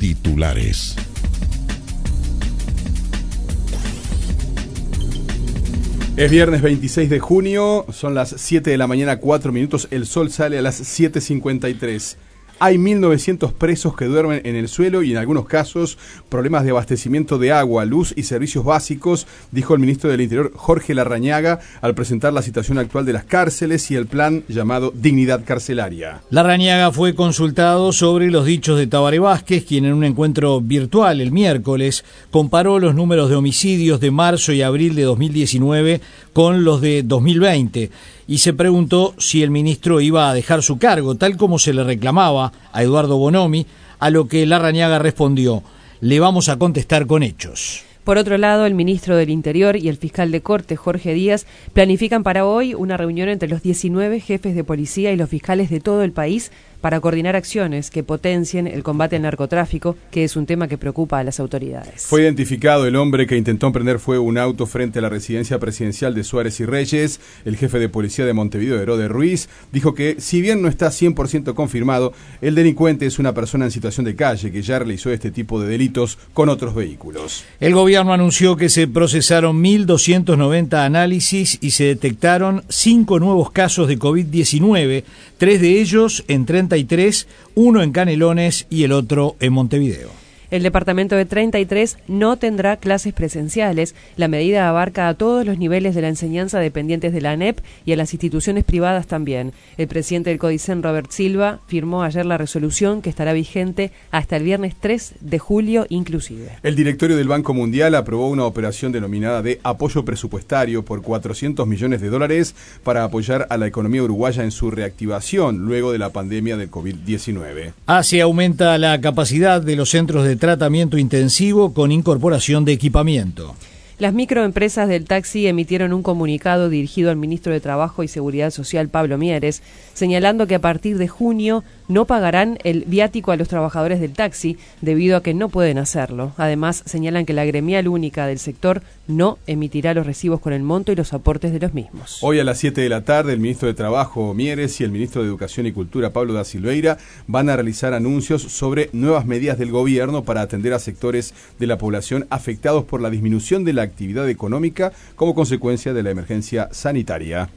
titulares. Es viernes 26 de junio, son las 7 de la mañana, 4 minutos, el sol sale a las 7.53. Hay 1.900 presos que duermen en el suelo y en algunos casos problemas de abastecimiento de agua, luz y servicios básicos, dijo el ministro del Interior Jorge Larrañaga al presentar la situación actual de las cárceles y el plan llamado Dignidad Carcelaria. Larrañaga fue consultado sobre los dichos de Tabaré Vázquez, quien en un encuentro virtual el miércoles comparó los números de homicidios de marzo y abril de 2019 con los de 2020 y se preguntó si el ministro iba a dejar su cargo, tal como se le reclamaba a Eduardo Bonomi, a lo que Larrañaga respondió, le vamos a contestar con hechos. Por otro lado, el ministro del Interior y el fiscal de Corte, Jorge Díaz, planifican para hoy una reunión entre los 19 jefes de policía y los fiscales de todo el país para coordinar acciones que potencien el combate al narcotráfico, que es un tema que preocupa a las autoridades. Fue identificado el hombre que intentó prender fuego un auto frente a la residencia presidencial de Suárez y Reyes. El jefe de policía de Montevideo, Herode Ruiz, dijo que, si bien no está 100% confirmado, el delincuente es una persona en situación de calle que ya realizó este tipo de delitos con otros vehículos. El gobierno anunció que se procesaron 1.290 análisis y se detectaron cinco nuevos casos de COVID-19, tres de ellos en 30 uno en Canelones y el otro en Montevideo. El departamento de 33 no tendrá clases presenciales. La medida abarca a todos los niveles de la enseñanza dependientes de la ANEP y a las instituciones privadas también. El presidente del Codicen, Robert Silva, firmó ayer la resolución que estará vigente hasta el viernes 3 de julio inclusive. El directorio del Banco Mundial aprobó una operación denominada de apoyo presupuestario por 400 millones de dólares para apoyar a la economía uruguaya en su reactivación luego de la pandemia del COVID-19. Así aumenta la capacidad de los centros de tratamiento intensivo con incorporación de equipamiento. Las microempresas del taxi emitieron un comunicado dirigido al ministro de Trabajo y Seguridad Social, Pablo Mieres, señalando que a partir de junio no pagarán el viático a los trabajadores del taxi debido a que no pueden hacerlo. Además, señalan que la gremial única del sector no emitirá los recibos con el monto y los aportes de los mismos. Hoy a las 7 de la tarde, el ministro de Trabajo, Mieres, y el ministro de Educación y Cultura, Pablo da Silveira, van a realizar anuncios sobre nuevas medidas del gobierno para atender a sectores de la población afectados por la disminución de la actividad económica como consecuencia de la emergencia sanitaria.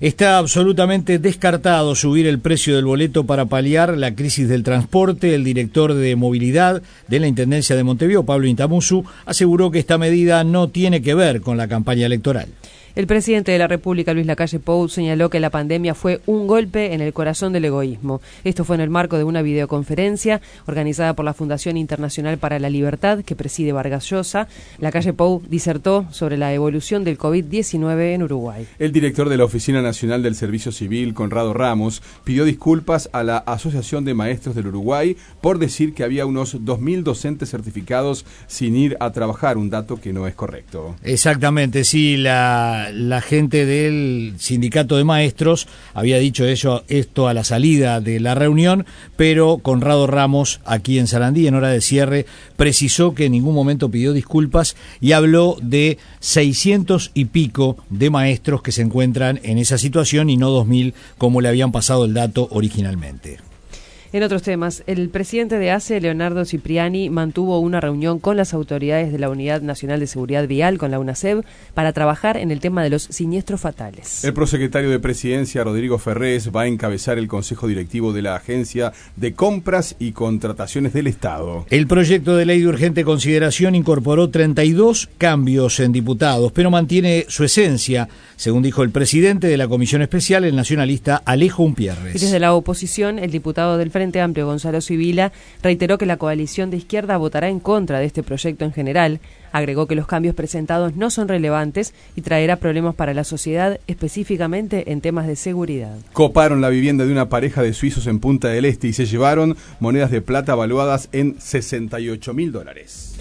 Está absolutamente descartado subir el precio del boleto para paliar la crisis del transporte. El director de movilidad de la Intendencia de Montevideo, Pablo Intamusu, aseguró que esta medida no tiene que ver con la campaña electoral. El presidente de la República, Luis Lacalle Pou, señaló que la pandemia fue un golpe en el corazón del egoísmo. Esto fue en el marco de una videoconferencia organizada por la Fundación Internacional para la Libertad, que preside Vargas Llosa. Lacalle Pou disertó sobre la evolución del COVID-19 en Uruguay. El director de la Oficina Nacional del Servicio Civil, Conrado Ramos, pidió disculpas a la Asociación de Maestros del Uruguay por decir que había unos 2.000 docentes certificados sin ir a trabajar, un dato que no es correcto. Exactamente, sí, la la, gente del sindicato de maestros había dicho eso, esto a la salida de la reunión, pero Conrado Ramos, aquí en Sarandí, en hora de cierre, precisó que en ningún momento pidió disculpas y habló de 600 y pico de maestros que se encuentran en esa situación y no 2.000 como le habían pasado el dato originalmente. En otros temas, el presidente de ACE, Leonardo Cipriani, mantuvo una reunión con las autoridades de la Unidad Nacional de Seguridad Vial, con la UNACEB, para trabajar en el tema de los siniestros fatales. El prosecretario de Presidencia, Rodrigo Ferrés, va a encabezar el Consejo Directivo de la Agencia de Compras y Contrataciones del Estado. El proyecto de ley de urgente consideración incorporó 32 cambios en diputados, pero mantiene su esencia, según dijo el presidente de la Comisión Especial, el nacionalista Alejo Umpierres. Y desde la oposición, el diputado del Frente Amplio, Gonzalo Civila, reiteró que la coalición de izquierda votará en contra de este proyecto en general. Agregó que los cambios presentados no son relevantes y traerá problemas para la sociedad, específicamente en temas de seguridad. Coparon la vivienda de una pareja de suizos en Punta del Este y se llevaron monedas de plata valuadas en 68 mil dólares.